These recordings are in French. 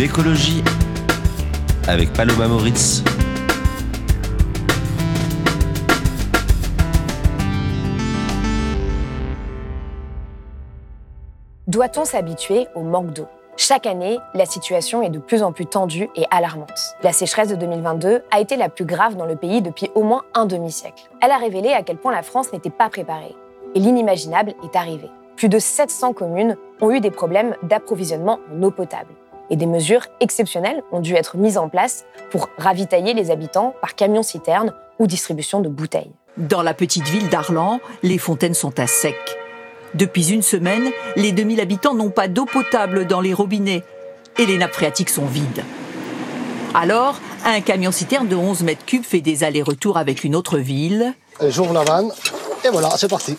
L'écologie avec Paloma Moritz. Doit-on s'habituer au manque d'eau? Chaque année, la situation est de plus en plus tendue et alarmante. La sécheresse de 2022 a été la plus grave dans le pays depuis au moins un demi-siècle. Elle a révélé à quel point la France n'était pas préparée. Et l'inimaginable est arrivé. Plus de 700 communes ont eu des problèmes d'approvisionnement en eau potable. Et des mesures exceptionnelles ont dû être mises en place pour ravitailler les habitants par camion-citerne ou distribution de bouteilles. Dans la petite ville d'Arlan, les fontaines sont à sec. Depuis une semaine, les 2000 habitants n'ont pas d'eau potable dans les robinets et les nappes phréatiques sont vides. Alors, un camion-citerne de 11 mètres cubes fait des allers-retours avec une autre ville. J'ouvre la vanne et voilà, c'est parti.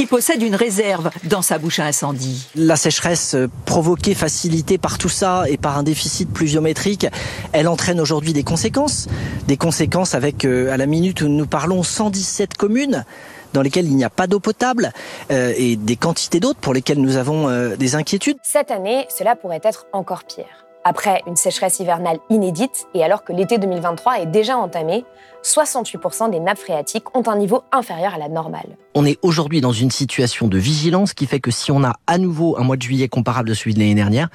Qui possède une réserve dans sa bouche à incendie. La sécheresse euh, provoquée, facilitée par tout ça et par un déficit pluviométrique, elle entraîne aujourd'hui des conséquences. Des conséquences avec, euh, à la minute où nous parlons, 117 communes dans lesquelles il n'y a pas d'eau potable euh, et des quantités d'autres pour lesquelles nous avons euh, des inquiétudes. Cette année, cela pourrait être encore pire. Après une sécheresse hivernale inédite et alors que l'été 2023 est déjà entamé, 68% des nappes phréatiques ont un niveau inférieur à la normale. On est aujourd'hui dans une situation de vigilance qui fait que si on a à nouveau un mois de juillet comparable à celui de l'année dernière,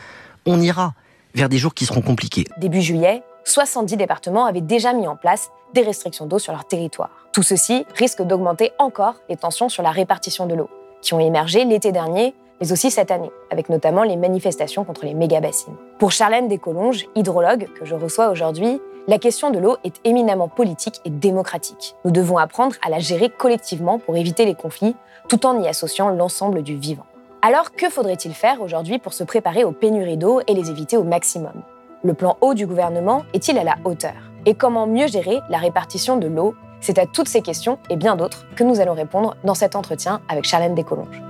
on ira vers des jours qui seront compliqués. Début juillet, 70 départements avaient déjà mis en place des restrictions d'eau sur leur territoire. Tout ceci risque d'augmenter encore les tensions sur la répartition de l'eau, qui ont émergé l'été dernier, mais aussi cette année, avec notamment les manifestations contre les méga-bassines. Pour Charlène Descolonges, hydrologue que je reçois aujourd'hui, la question de l'eau est éminemment politique et démocratique. Nous devons apprendre à la gérer collectivement pour éviter les conflits, tout en y associant l'ensemble du vivant. Alors, que faudrait-il faire aujourd'hui pour se préparer aux pénuries d'eau et les éviter au maximum? Le plan eau du gouvernement est-il à la hauteur? Et comment mieux gérer la répartition de l'eau? C'est à toutes ces questions et bien d'autres que nous allons répondre dans cet entretien avec Charlène Descolonges.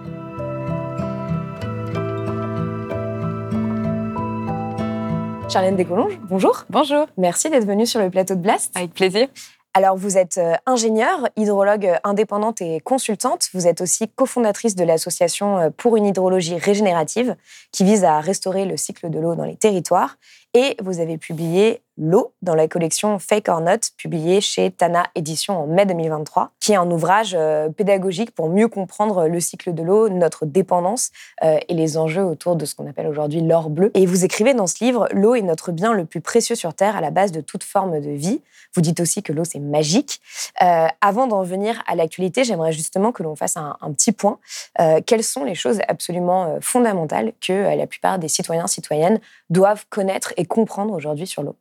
Charlène Descolonges, bonjour. Bonjour. Merci d'être venue sur le plateau de Blast. Avec plaisir. Alors, vous êtes euh, ingénieure, hydrologue indépendante et consultante. Vous êtes aussi cofondatrice de l'association euh, pour une hydrologie régénérative qui vise à restaurer le cycle de l'eau dans les territoires. Et vous avez publié L'eau dans la collection Fake or Not, publiée chez Tana Édition en mai 2023, qui est un ouvrage euh, pédagogique pour mieux comprendre le cycle de l'eau, notre dépendance euh, et les enjeux autour de ce qu'on appelle aujourd'hui l'or bleu. Et vous écrivez dans ce livre L'eau est notre bien le plus précieux sur Terre à la base de toute forme de vie. Vous dites aussi que l'eau c'est magique. Euh, avant d'en venir à l'actualité, j'aimerais justement que l'on fasse un, petit point. Quelles sont les choses absolument fondamentales que la plupart des citoyens citoyennes doivent connaître et comprendre aujourd'hui sur l'eau?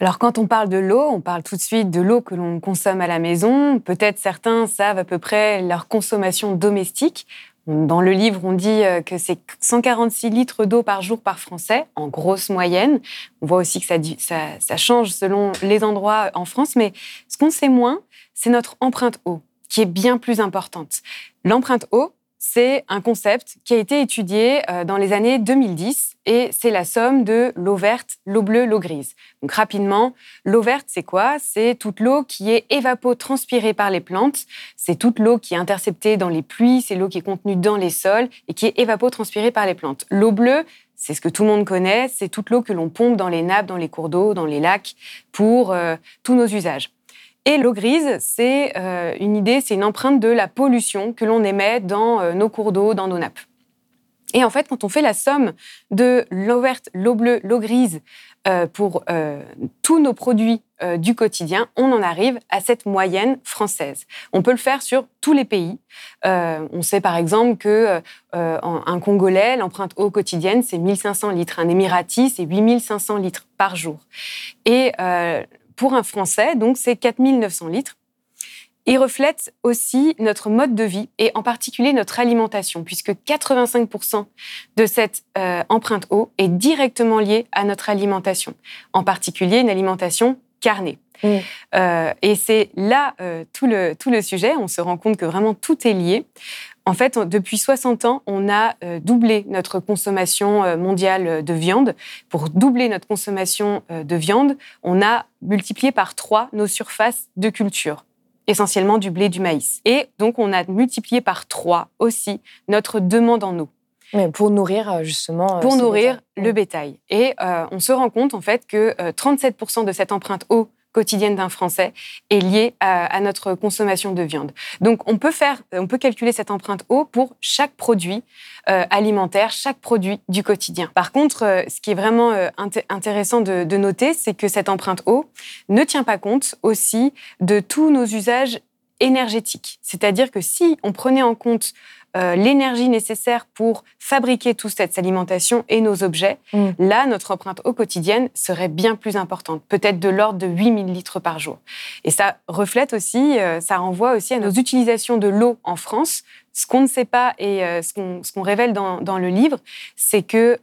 Alors quand on parle de l'eau, on parle tout de suite de l'eau que l'on consomme à la maison. Peut-être certains savent à peu près leur consommation domestique. Dans le livre, on dit euh, que c'est 146 litres d'eau par jour par Français, en grosse moyenne. On voit aussi que ça, change selon les endroits en France, mais ce qu'on sait moins, c'est notre empreinte eau, qui est bien plus importante. L'empreinte eau, c'est un concept qui a été étudié euh, dans les années 2010 et c'est la somme de l'eau verte, l'eau bleue, l'eau grise. Donc rapidement, l'eau verte, c'est quoi? C'est toute l'eau qui est évapotranspirée par les plantes, c'est toute l'eau qui est interceptée dans les pluies, c'est l'eau qui est contenue dans les sols et qui est évapotranspirée par les plantes. L'eau bleue, c'est ce que tout le monde connaît, c'est toute l'eau que l'on pompe dans les nappes, dans les cours d'eau, dans les lacs pour euh, tous nos usages. Et l'eau grise, c'est euh, une idée, c'est une empreinte de la pollution que l'on émet dans euh, nos cours d'eau, dans nos nappes. Et en fait, quand on fait la somme de l'eau verte, l'eau bleue, l'eau grise euh, pour tous nos produits du quotidien, on en arrive à cette moyenne française. On peut le faire sur tous les pays. on sait par exemple que un Congolais, l'empreinte eau quotidienne, c'est 1500 litres. Un Émirati, c'est 8500 litres par jour. Et pour un Français, donc c'est 4900 litres. Il reflète aussi notre mode de vie et en particulier notre alimentation, puisque 85% de cette euh, empreinte eau est directement liée à notre alimentation, en particulier une alimentation carnée. Mm. Euh, et c'est là euh, tout, le, tout le sujet, on se rend compte que vraiment tout est lié. En fait, depuis 60 ans, on a euh, doublé notre consommation euh, mondiale de viande. Pour doubler notre consommation euh, de viande, on a multiplié par trois nos surfaces de culture essentiellement du blé, du maïs. Et donc, on a multiplié par trois aussi notre demande en eau. pour nourrir justement. Pour nourrir le bétail. Et on se rend compte en fait que 37% de cette empreinte eau quotidienne d'un Français est liée à, notre consommation de viande. Donc on peut faire, on peut calculer cette empreinte eau pour chaque produit euh, alimentaire, chaque produit du quotidien. Par contre, euh, ce qui est vraiment euh, intéressant de, de noter, c'est que cette empreinte eau ne tient pas compte aussi de tous nos usages énergétiques. C'est-à-dire que si on prenait en compte euh, l'énergie nécessaire pour fabriquer toute cette alimentation et nos objets, mm. là, notre empreinte au quotidien serait bien plus importante, peut-être de l'ordre de 8000 litres par jour. Et ça reflète aussi, euh, ça renvoie aussi à nos utilisations de l'eau en France. Ce qu'on ne sait pas et euh, ce qu'on révèle dans, dans, le livre, c'est que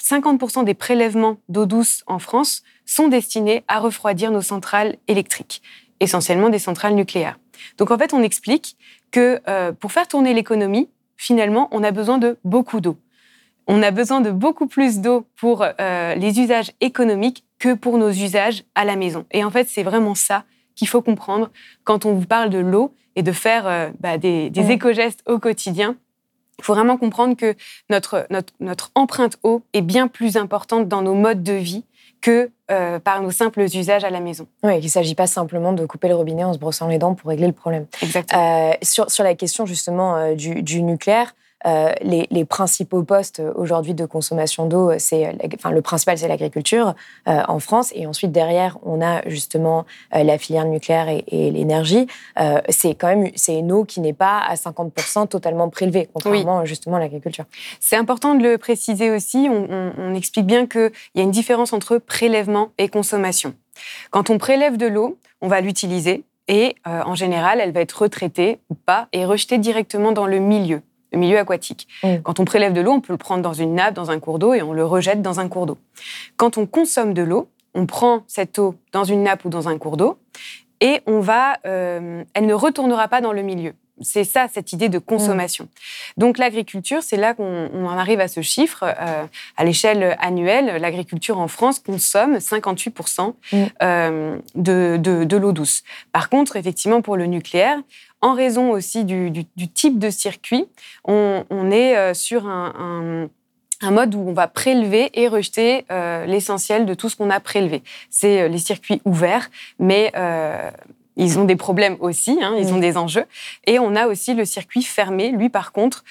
50% des prélèvements d'eau douce en France sont destinés à refroidir nos centrales électriques, essentiellement des centrales nucléaires. Donc en fait, on explique que euh, pour faire tourner l'économie, finalement, on a besoin de beaucoup d'eau. On a besoin de beaucoup plus d'eau pour euh, les usages économiques que pour nos usages à la maison. Et en fait, c'est vraiment ça qu'il faut comprendre quand on vous parle de l'eau et de faire euh, bah, des, des éco-gestes au quotidien. Il faut vraiment comprendre que notre, notre, notre empreinte eau est bien plus importante dans nos modes de vie que euh, par nos simples usages à la maison. Oui, il ne s'agit pas simplement de couper le robinet en se brossant les dents pour régler le problème. Exactement. Euh, sur, sur, la question justement euh, du, du, nucléaire, euh, les, principaux postes aujourd'hui de consommation d'eau, c'est, enfin, le principal, c'est l'agriculture euh, en France. Et ensuite, derrière, on a justement euh, la filière nucléaire et, l'énergie. c'est quand même c'est une eau qui n'est pas à 50% totalement prélevée, contrairement justement à l'agriculture. C'est important de le préciser aussi. On, on explique bien qu'il y a une différence entre prélèvement et consommation. Quand on prélève de l'eau, on va l'utiliser et en général, elle va être retraitée ou pas et rejetée directement dans le milieu le milieu aquatique. Mm. Quand on prélève de l'eau, on peut le prendre dans une nappe, dans un cours d'eau, et on le rejette dans un cours d'eau. Quand on consomme de l'eau, on prend cette eau dans une nappe ou dans un cours d'eau, et on va, euh, elle ne retournera pas dans le milieu. C'est ça, cette idée de consommation. Mm. Donc l'agriculture, c'est là qu'on en arrive à ce chiffre. Euh, à l'échelle annuelle, l'agriculture en France consomme 58% mm. euh, de, de l'eau douce. Par contre, effectivement, pour le nucléaire, en raison aussi du, type de circuit, on, est euh, sur un, mode où on va prélever et rejeter euh, l'essentiel de tout ce qu'on a prélevé. C'est euh, les circuits ouverts, mais ils ont des problèmes aussi, hein, ils ont des enjeux. Et on a aussi le circuit fermé, lui par contre,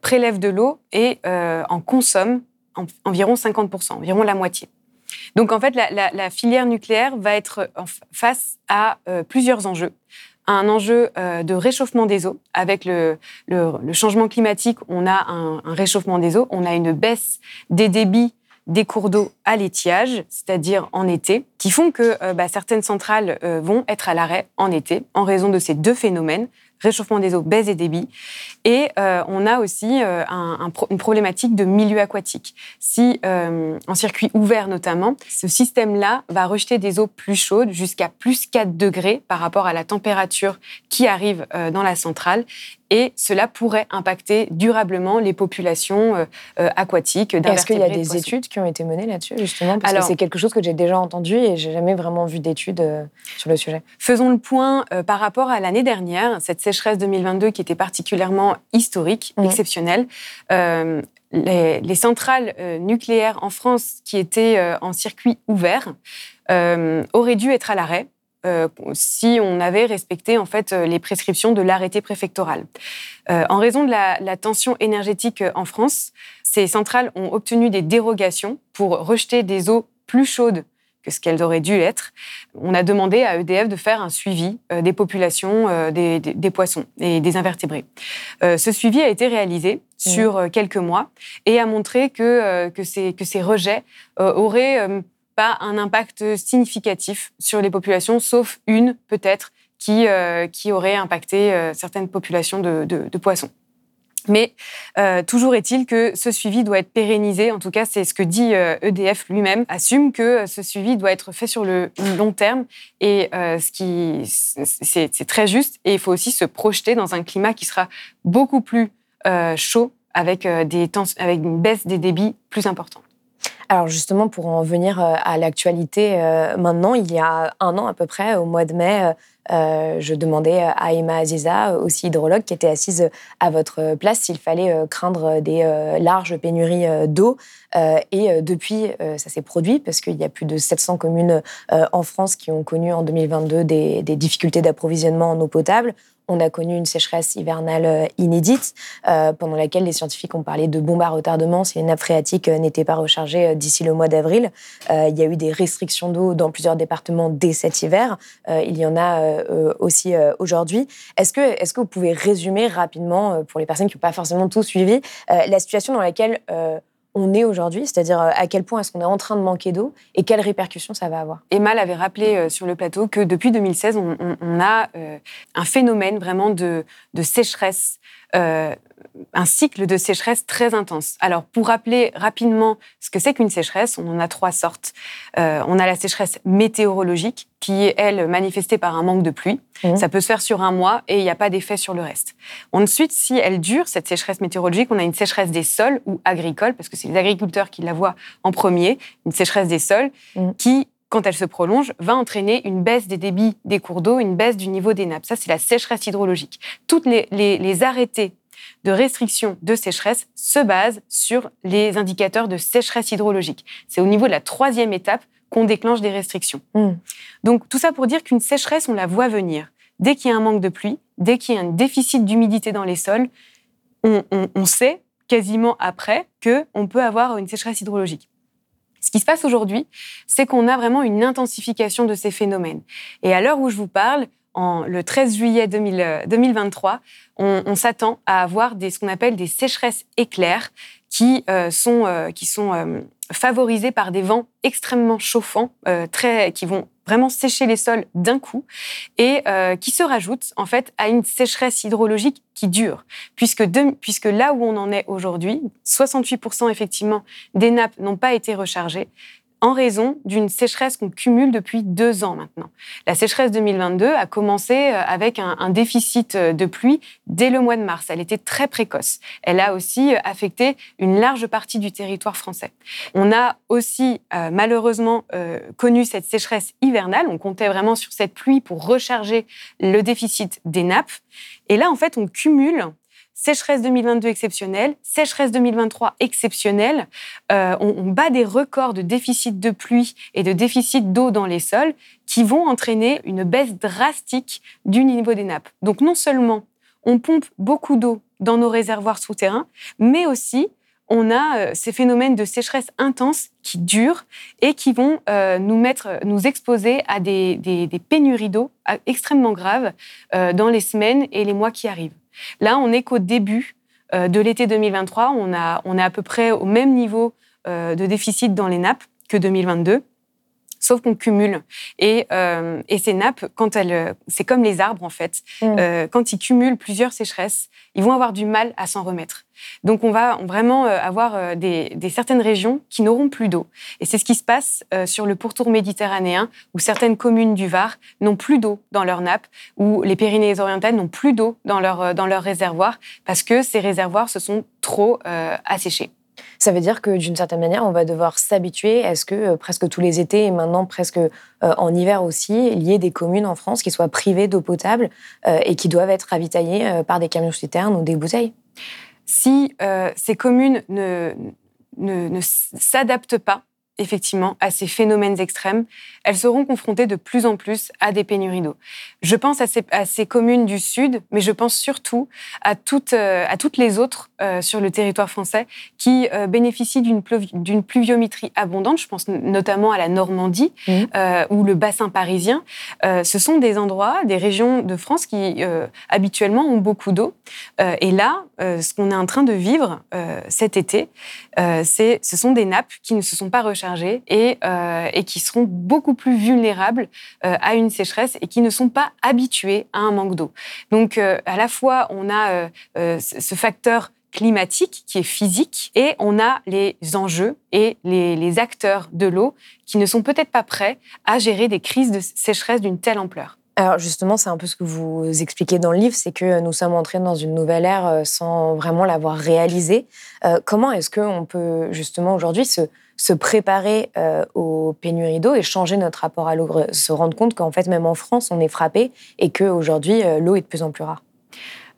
prélève de l'eau et en consomme environ 50%, environ la moitié. Donc en fait, la, filière nucléaire va être face à plusieurs enjeux un enjeu euh, de réchauffement des eaux. Avec le, changement climatique, on a un, réchauffement des eaux, on a une baisse des débits des cours d'eau à l'étiage, c'est-à-dire en été, qui font que euh, bah, certaines centrales euh, vont être à l'arrêt en été en raison de ces deux phénomènes réchauffement des eaux, baisse des débits. Et euh, on a aussi euh, une problématique de milieu aquatique. Si, euh, en circuit ouvert notamment, ce système-là va rejeter des eaux plus chaudes jusqu'à plus 4 degrés par rapport à la température qui arrive dans la centrale et cela pourrait impacter durablement les populations euh, euh, aquatiques. Est-ce qu'il y a des études qui ont été menées là-dessus, justement? Parce que c'est quelque chose que j'ai déjà entendu et j'ai jamais vraiment vu d'études euh, sur le sujet. Faisons le point par rapport à l'année dernière, cette sécheresse 2022 qui était particulièrement historique, mmh. exceptionnelle. Les, centrales nucléaires en France qui étaient en circuit ouvert auraient dû être à l'arrêt euh, si on avait respecté en fait euh, les prescriptions de l'arrêté préfectoral. Euh, en raison de la, tension énergétique en France, ces centrales ont obtenu des dérogations pour rejeter des eaux plus chaudes que ce qu'elles auraient dû être. On a demandé à EDF de faire un suivi des populations des, poissons et des invertébrés. ce suivi a été réalisé mmh. sur quelques mois et a montré que, que, ces, que ces rejets auraient pas un impact significatif sur les populations, sauf une peut-être qui, qui auraient impacté certaines populations de, de poissons. Mais euh, toujours est-il que ce suivi doit être pérennisé. En tout cas, c'est ce que dit EDF euh, e lui-même. Assume que ce suivi doit être fait sur le long terme. Et euh, ce qui, c'est très juste. Et il faut aussi se projeter dans un climat qui sera beaucoup plus chaud, avec des avec une baisse des débits plus importante. Alors justement, pour en venir à l'actualité maintenant, il y a un an à peu près, au mois de mai, euh, je demandais à Emma Aziza, aussi hydrologue, qui était assise à votre place, s'il fallait euh, craindre des euh, larges pénuries d'eau. et depuis, ça s'est produit parce qu'il y a plus de 700 communes en France qui ont connu en 2022 des difficultés d'approvisionnement en eau potable. On a connu une sécheresse hivernale euh, inédite, euh, pendant laquelle les scientifiques ont parlé de bombes à retardement si les nappes phréatiques euh, n'étaient pas rechargées d'ici le mois d'avril. il y a eu des restrictions d'eau dans plusieurs départements dès cet hiver. il y en a aussi aujourd'hui. Est-ce que, est que vous pouvez résumer rapidement, pour les personnes qui n'ont pas forcément tout suivi, la situation dans laquelle on est aujourd'hui, c'est-à-dire euh, à quel point est-ce qu'on est en train de manquer d'eau et quelles répercussions ça va avoir. Emma avait rappelé euh, sur le plateau que depuis 2016, on, a euh, un phénomène vraiment de, sécheresse un cycle de sécheresse très intense. Alors, pour rappeler rapidement ce que c'est qu'une sécheresse, on en a trois sortes. Euh, on a la sécheresse météorologique, qui est, elle, manifestée par un manque de pluie. Mmh. Ça peut se faire sur un mois et il n'y a pas d'effet sur le reste. Ensuite, si elle dure, cette sécheresse météorologique, on a une sécheresse des sols ou agricole, parce que c'est les agriculteurs qui la voient en premier, une sécheresse des sols, mmh. qui quand elle se prolonge, va entraîner une baisse des débits des cours d'eau, une baisse du niveau des nappes. Ça, c'est la sécheresse hydrologique. Toutes les, les arrêtés de restriction de sécheresse se base sur les indicateurs de sécheresse hydrologique. C'est au niveau de la troisième étape qu'on déclenche des restrictions. Hmm. Donc tout ça pour dire qu'une sécheresse, on la voit venir. Dès qu'il y a un manque de pluie, dès qu'il y a un déficit d'humidité dans les sols, on, sait quasiment après qu'on peut avoir une sécheresse hydrologique. Ce qui se passe aujourd'hui, c'est qu'on a vraiment une intensification de ces phénomènes. Et à l'heure où je vous parle, le 13 juillet 2023, euh, on, s'attend à avoir des, ce qu'on appelle des sécheresses éclairs qui euh, sont, euh, qui sont favorisées par des vents extrêmement chauffants, très, qui vont vraiment sécher les sols d'un coup et qui se rajoutent en fait à une sécheresse hydrologique qui dure. Puisque, puisque là où on en est aujourd'hui, 68% effectivement des nappes n'ont pas été rechargées, en raison d'une sécheresse qu'on cumule depuis deux ans maintenant. La sécheresse 2022 a commencé euh, avec un, déficit euh, de pluie dès le mois de mars. Elle était très précoce. Elle a aussi euh, affecté une large partie du territoire français. On a aussi malheureusement connu cette sécheresse hivernale. On comptait vraiment sur cette pluie pour recharger le déficit des nappes. Et là, en fait, on cumule sécheresse 2022 exceptionnelle, sécheresse 2023 exceptionnelle. Euh, on, bat des records de déficit de pluie et de déficit d'eau dans les sols qui vont entraîner une baisse drastique du niveau des nappes. Donc non seulement on pompe beaucoup d'eau dans nos réservoirs souterrains, mais aussi on a euh, ces phénomènes de sécheresse intense qui durent et qui vont euh, nous mettre, nous exposer à des, pénuries d'eau extrêmement graves dans les semaines et les mois qui arrivent. Là, on n'est qu'au début euh, de l'été 2023. On, a, on est à peu près au même niveau euh, de déficit dans les nappes que 2022 sauf qu'on cumule. Et, euh, et, ces nappes, quand elles, c'est comme les arbres en fait, mm. quand ils cumulent plusieurs sécheresses, ils vont avoir du mal à s'en remettre. Donc on va vraiment euh, avoir euh, des, certaines régions qui n'auront plus d'eau. Et c'est ce qui se passe euh, sur le pourtour méditerranéen, où certaines communes du Var n'ont plus d'eau dans leurs nappes, où les Pyrénées-Orientales n'ont plus d'eau dans leurs dans leur réservoirs, parce que ces réservoirs se sont trop asséchés. Ça veut dire que d'une certaine manière, on va devoir s'habituer à ce que presque tous les étés et maintenant presque en hiver aussi, il y ait des communes en France qui soient privées d'eau potable et qui doivent être ravitaillées par des camions citernes ou des bouteilles. Si euh, ces communes ne, ne s'adaptent pas effectivement à ces phénomènes extrêmes, elles seront confrontées de plus en plus à des pénuries d'eau. Je pense à ces, communes du Sud, mais je pense surtout à toutes, euh, à toutes les autres euh, sur le territoire français qui euh, bénéficient d'une pluviométrie abondante. Je pense notamment à la Normandie mmh. ou le bassin parisien. ce sont des endroits, des régions de France qui habituellement ont beaucoup d'eau. et là, ce qu'on est en train de vivre cet été, ce sont des nappes qui ne se sont pas rechargées surchargés et, qui seront beaucoup plus vulnérables à une sécheresse et qui ne sont pas habitués à un manque d'eau. Donc, à la fois, on a ce facteur climatique qui est physique et on a les enjeux et les, acteurs de l'eau qui ne sont peut-être pas prêts à gérer des crises de sécheresse d'une telle ampleur. Alors justement, c'est un peu ce que vous expliquez dans le livre, c'est que nous sommes entrés dans une nouvelle ère euh, sans vraiment l'avoir réalisé. Euh, comment est-ce qu'on peut justement aujourd'hui se, se, préparer euh, aux pénuries d'eau et changer notre rapport à l'eau, se rendre compte qu'en fait même en France on est frappé et qu'aujourd'hui l'eau est de plus en plus rare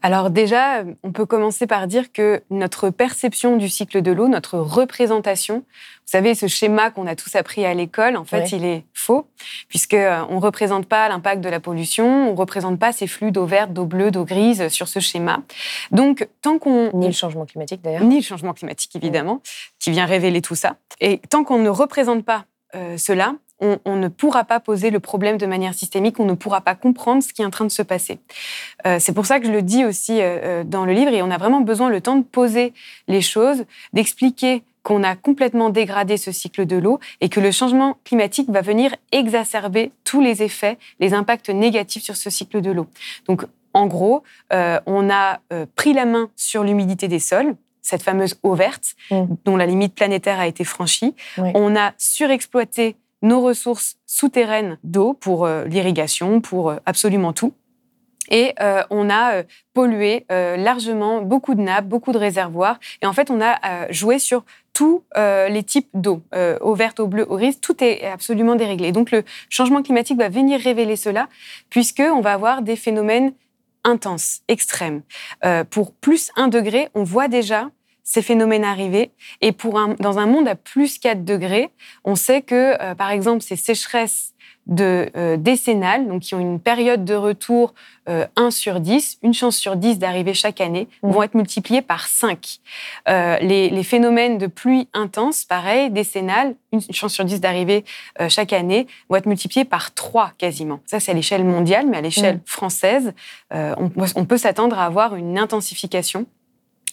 alors déjà, on peut commencer par dire que notre perception du cycle de l'eau, notre représentation, vous savez, ce schéma qu'on a tous appris à l'école, en fait, il est faux, puisqu'on euh, ne représente pas l'impact de la pollution, on ne représente pas ces flux d'eau verte, d'eau bleue, d'eau grise sur ce schéma. Donc, tant qu'on... Ni le changement climatique, d'ailleurs. Ni le changement climatique, évidemment, qui vient révéler tout ça. Et tant qu'on ne représente pas euh, cela, on, ne pourra pas poser le problème de manière systémique, on ne pourra pas comprendre ce qui est en train de se passer. Euh, c'est pour ça que je le dis aussi euh, euh, dans le livre, et on a vraiment besoin le temps de poser les choses, d'expliquer qu'on a complètement dégradé ce cycle de l'eau et que le changement climatique va venir exacerber tous les effets, les impacts négatifs sur ce cycle de l'eau. Donc, en gros, on a pris la main sur l'humidité des sols, cette fameuse eau verte, mmh. dont la limite planétaire a été franchie. On a surexploité nos ressources souterraines d'eau pour euh, l'irrigation, pour euh, absolument tout. Et euh, on a pollué largement beaucoup de nappes, beaucoup de réservoirs. Et en fait, on a joué sur tous les types d'eau, eau verte, eau bleue, eau grise. Tout est absolument déréglé. Donc le changement climatique va venir révéler cela, puisqu'on va avoir des phénomènes intenses, extrêmes. pour plus 1 degré, on voit déjà ces phénomènes arriver. Et pour un, dans un monde à plus 4 degrés, on sait que, euh, par exemple, ces sécheresses de euh, décennales, donc qui ont une période de retour 1 euh, sur 10, une chance sur 10 d'arriver chaque année, mmh. vont être multipliées par 5. Les, les, phénomènes de pluie intense, pareil, décennales, une chance sur 10 d'arriver chaque année, vont être multipliés par 3 quasiment. Ça, c'est à l'échelle mondiale, mais à l'échelle mmh. française, on, on peut s'attendre à avoir une intensification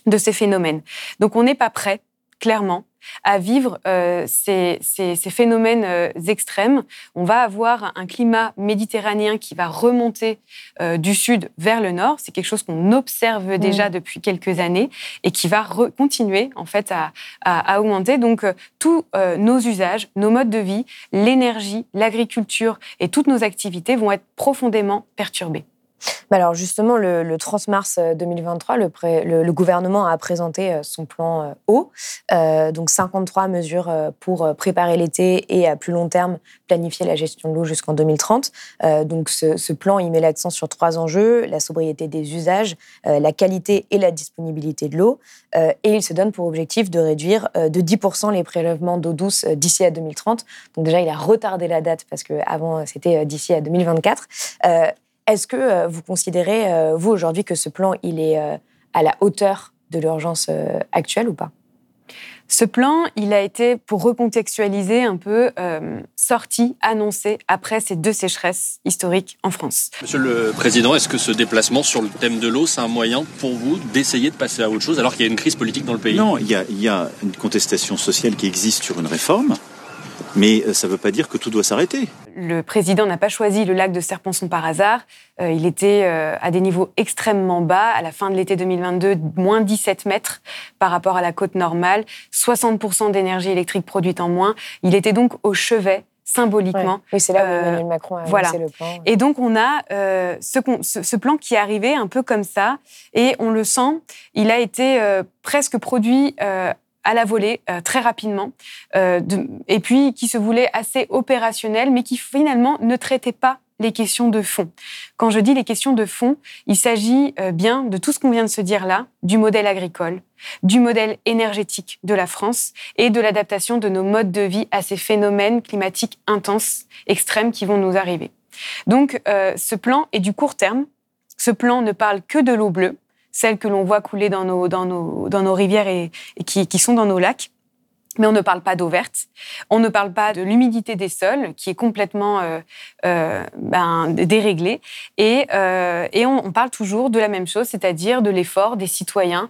de ces phénomènes. Donc on n'est pas prêt, clairement, à vivre euh, ces, phénomènes euh, extrêmes. On va avoir un climat méditerranéen qui va remonter euh, du sud vers le nord. C'est quelque chose qu'on observe mmh. déjà depuis quelques années et qui va continuer en fait à, à augmenter. Donc tous nos usages, nos modes de vie, l'énergie, l'agriculture et toutes nos activités vont être profondément perturbés. Bah alors justement, le, 30 mars 2023, euh, le, le, gouvernement a présenté euh, son plan euh, eau, donc 53 mesures pour préparer l'été et à plus long terme planifier la gestion de l'eau jusqu'en 2030. donc ce, plan, il met l'accent sur trois enjeux, la sobriété des usages, la qualité et la disponibilité de l'eau, et il se donne pour objectif de réduire de 10% les prélèvements d'eau douce d'ici à 2030. Donc déjà, il a retardé la date parce qu'avant, c'était d'ici à 2024. Est-ce que euh, vous considérez, euh, vous, aujourd'hui, que ce plan, il est euh, à la hauteur de l'urgence actuelle ou pas? Ce plan, il a été, pour recontextualiser un peu, sorti, annoncé après ces deux sécheresses historiques en France. Monsieur le Président, est-ce que ce déplacement sur le thème de l'eau, c'est un moyen pour vous d'essayer de passer à autre chose alors qu'il y a une crise politique dans le pays? Non, il y, a, il y a une contestation sociale qui existe sur une réforme. Mais euh, ça ne veut pas dire que tout doit s'arrêter. Le président n'a pas choisi le lac de Serponçon par hasard. Euh, il était euh, à des niveaux extrêmement bas. À la fin de l'été 2022, moins 17 mètres par rapport à la côte normale, 60% d'énergie électrique produite en moins. Il était donc au chevet symboliquement. Oui, c'est là où Emmanuel Macron a voilà. le plan. Et donc, on a ce, ce, plan qui est arrivé un peu comme ça, et on le sent, il a été presque produit à la volée euh, très rapidement, euh, et puis qui se voulait assez opérationnel, mais qui finalement ne traitait pas les questions de fond. Quand je dis les questions de fond, il s'agit euh, bien de tout ce qu'on vient de se dire là, du modèle agricole, du modèle énergétique de la France et de l'adaptation de nos modes de vie à ces phénomènes climatiques intenses, extrêmes qui vont nous arriver. Donc ce plan est du court terme. Ce plan ne parle que de l'eau bleue celles que l'on voit couler dans nos, dans nos, dans nos rivières et, qui, qui, sont dans nos lacs. mais on ne parle pas d'eau verte, on ne parle pas de l'humidité des sols qui est complètement euh, euh, ben, déréglée, et, euh, et on, on, parle toujours de la même chose, c'est-à-dire de l'effort des citoyens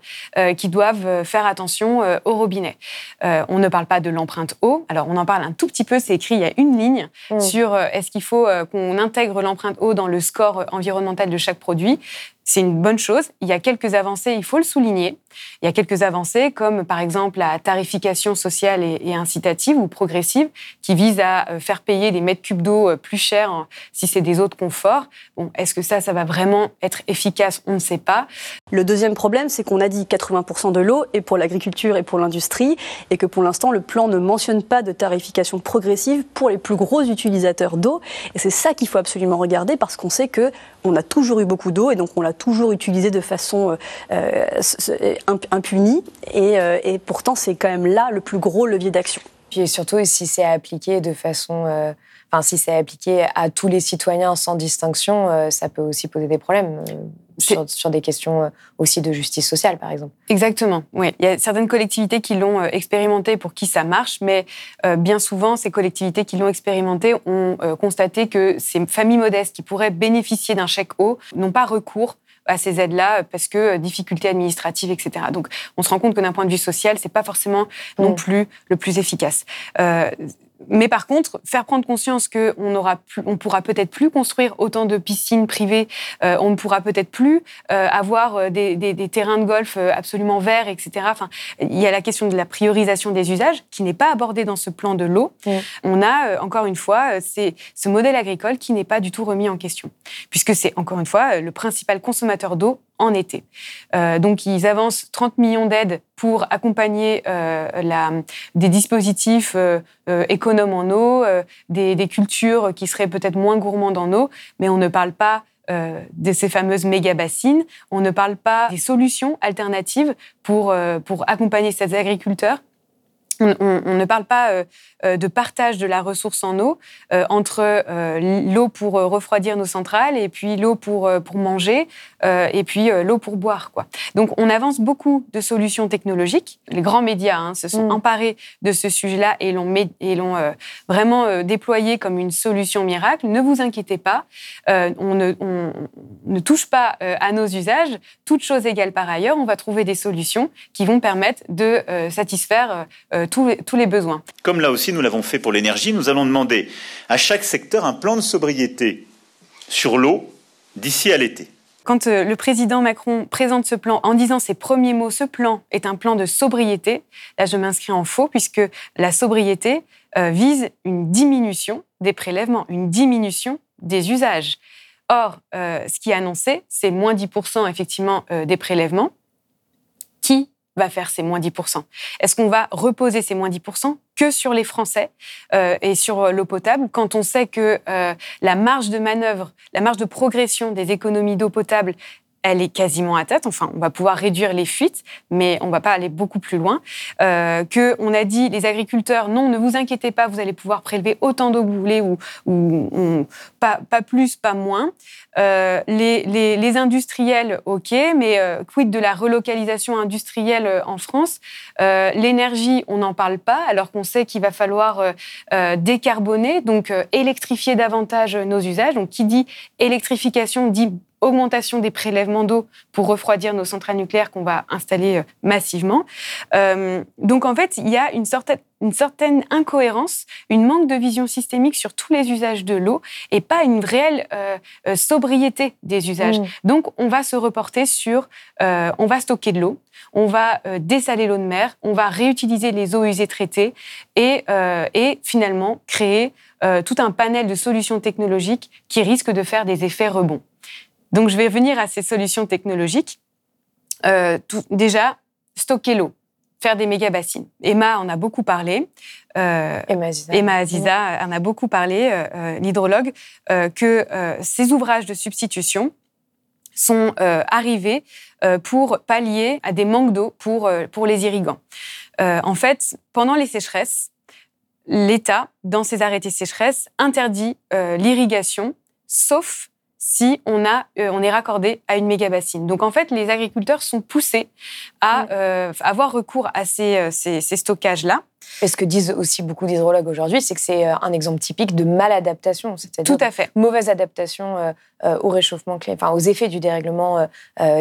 qui doivent faire attention au robinet. On ne parle pas de l'empreinte eau, alors on en parle un tout petit peu, c'est écrit, il y a une ligne mmh. sur est-ce qu'il faut qu'on intègre l'empreinte eau dans le score environnemental de chaque produit c'est une bonne chose. Il y a quelques avancées, il faut le souligner. Il y a quelques avancées comme par exemple la tarification sociale et, incitative ou progressive qui vise à euh, faire payer les mètres cubes d'eau euh, plus chers si c'est des eaux de confort. Bon, est-ce que ça, ça va vraiment être efficace? On ne sait pas. Le deuxième problème, c'est qu'on a dit 80% de l'eau est pour l'agriculture et pour l'industrie et que pour l'instant, le plan ne mentionne pas de tarification progressive pour les plus gros utilisateurs d'eau. Et c'est ça qu'il faut absolument regarder parce qu'on sait que on a toujours eu beaucoup d'eau et donc on l'a toujours utilisé de façon euh, euh impunie. Et, euh, et pourtant, c'est quand même là le plus gros levier d'action. Puis surtout, si c'est appliqué de façon. Euh, enfin, si c'est appliqué à tous les citoyens sans distinction, ça peut aussi poser des problèmes. Sur, sur, des questions aussi de justice sociale, par exemple. Exactement, oui. Il y a certaines collectivités qui l'ont expérimenté pour qui ça marche, mais bien souvent, ces collectivités qui l'ont expérimenté ont constaté que ces familles modestes qui pourraient bénéficier d'un chèque eau n'ont pas recours à ces aides-là parce que euh, difficultés administratives, etc. Donc, on se rend compte que d'un point de vue social, c'est pas forcément non plus le plus efficace. Euh, mais par contre, faire prendre conscience qu'on aura, on pourra peut-être plus construire autant de piscines privées, euh, on ne pourra peut-être plus euh, avoir euh, des, des, des, terrains de golf absolument verts, etc. Enfin, il y a la question de la priorisation des usages qui n'est pas abordée dans ce plan de l'eau. On a encore une fois c'est ce modèle agricole qui n'est pas du tout remis en question, puisque c'est encore une fois le principal consommateur d'eau en été. Euh, donc, ils avancent 30 millions d'aides pour accompagner euh, des dispositifs euh, économes en eau, des, des, cultures qui seraient peut-être moins gourmandes en eau, mais on ne parle pas de ces fameuses méga bassines, on ne parle pas des solutions alternatives pour, pour accompagner ces agriculteurs on, on, on, ne parle pas euh, euh, de partage de la ressource en eau euh, entre euh, l'eau pour refroidir nos centrales et puis l'eau pour, pour manger et puis l'eau pour boire. Quoi. Donc on avance beaucoup de solutions technologiques. Les grands médias hein, se sont mmh. emparés de ce sujet-là et l'ont, et l'ont vraiment déployé comme une solution miracle. Ne vous inquiétez pas, on ne, on, ne, touche pas à nos usages. Toutes choses égales par ailleurs, on va trouver des solutions qui vont permettre de satisfaire tous les, tous les besoins. Comme là aussi, nous l'avons fait pour l'énergie, nous allons demander à chaque secteur un plan de sobriété sur l'eau d'ici à l'été. Quand euh, le président Macron présente ce plan en disant ses premiers mots, ce plan est un plan de sobriété, là je m'inscris en faux puisque la sobriété euh, vise une diminution des prélèvements, une diminution des usages. Or, euh, ce qui est annoncé, c'est moins 10% effectivement euh, des prélèvements. Va faire ces moins 10% Est-ce qu'on va reposer ces moins 10% que sur les Français euh, et sur euh, l'eau potable quand on sait que euh, la marge de manœuvre, la marge de progression des économies d'eau potable elle est quasiment à tête. Enfin, on va pouvoir réduire les fuites, mais on va pas aller beaucoup plus loin. Euh, que on a dit les agriculteurs, non, ne vous inquiétez pas, vous allez pouvoir prélever autant d'eau que vous voulez ou, ou, ou pas, pas, plus, pas moins. Euh, les, les, les, industriels, ok, mais euh, quid de la relocalisation industrielle euh, en France? Euh, L'énergie, on n'en parle pas, alors qu'on sait qu'il va falloir euh, décarboner, donc électrifier davantage nos usages. Donc, qui dit électrification dit augmentation des prélèvements d'eau pour refroidir nos centrales nucléaires qu'on va installer euh, massivement. Euh, donc en fait, il y a une certaine, une certaine incohérence, une manque de vision systémique sur tous les usages de l'eau et pas une réelle euh, sobriété des usages. Mmh. Donc on va se reporter sur, euh, on va stocker de l'eau, on va dessaler l'eau de mer, on va réutiliser les eaux usées traitées et, et finalement créer tout un panel de solutions technologiques qui risquent de faire des effets rebonds. Donc, je vais venir à ces solutions technologiques. Euh, tout, déjà, stocker l'eau, faire des méga bassines. Emma en a beaucoup parlé. Euh, Emma Aziza, Emma Aziza en a beaucoup parlé, euh, euh l'hydrologue, euh, que ces ouvrages de substitution sont arrivés pour pallier à des manques d'eau pour, pour les irrigants. en fait, pendant les sécheresses, l'État, dans ses arrêtés sécheresse, interdit l'irrigation, sauf si on, a, euh, on est raccordé à une méga bassine. Donc en fait, les agriculteurs sont poussés à euh, avoir recours à ces, euh, ces, ces stockages-là. Et ce que disent aussi beaucoup d'hydrologues aujourd'hui, c'est que c'est un exemple typique de maladaptation, Tout à fait. Mauvaise adaptation au réchauffement, enfin aux effets du dérèglement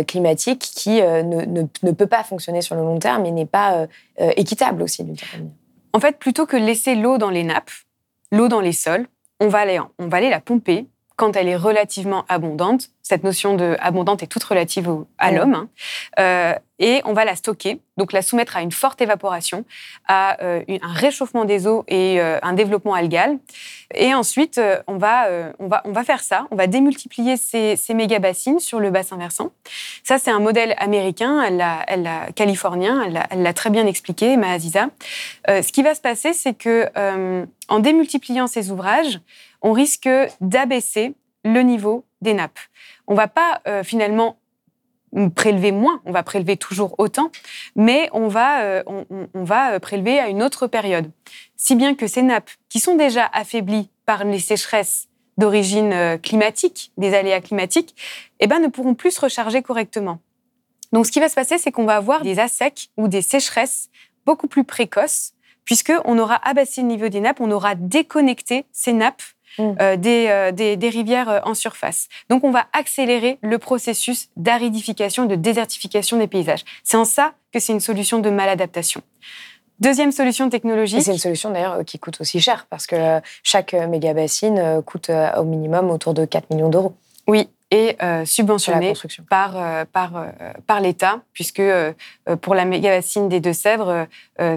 climatique qui ne, ne, ne, peut pas fonctionner sur le long terme et n'est pas équitable aussi d'une certaine manière. En fait, plutôt que laisser l'eau dans les nappes, l'eau dans les sols, on va aller, on va aller la pomper quand elle est relativement abondante. Cette notion de abondante est toute relative à l'homme. Hein. Euh, et on va la stocker, donc la soumettre à une forte évaporation, à euh, un réchauffement des eaux et euh, un développement algal. Et ensuite, on, va, on, va, on va faire ça, on va démultiplier ces, ces méga bassines sur le bassin versant. Ça, c'est un modèle américain, elle l'a, elle californien, elle l'a, très bien expliqué, Mahaziza. ce qui va se passer, c'est que en démultipliant ces ouvrages, on risque d'abaisser le niveau des nappes. On va pas euh, finalement prélever moins, on va prélever toujours autant, mais on va, euh, on, va prélever à une autre période. Si bien que ces nappes, qui sont déjà affaiblies par les sécheresses d'origine euh, climatique, des aléas climatiques, eh ben, ne pourront plus se recharger correctement. Donc, ce qui va se passer, c'est qu'on va avoir des assecs ou des sécheresses beaucoup plus précoces, puisqu'on aura abaissé le niveau des nappes, on aura déconnecté ces nappes Mmh. Euh, euh, des, des, rivières euh, en surface. Donc on va accélérer le processus d'aridification, de désertification des paysages. C'est en ça que c'est une solution de maladaptation. Deuxième solution technologique. C'est une solution d'ailleurs qui coûte aussi cher parce que chaque méga-bassine coûte au minimum autour de 4 millions d'euros. Oui, et euh, subventionné par, euh, par, euh, par l'État, puisque pour la méga-bassine des Deux-Sèvres,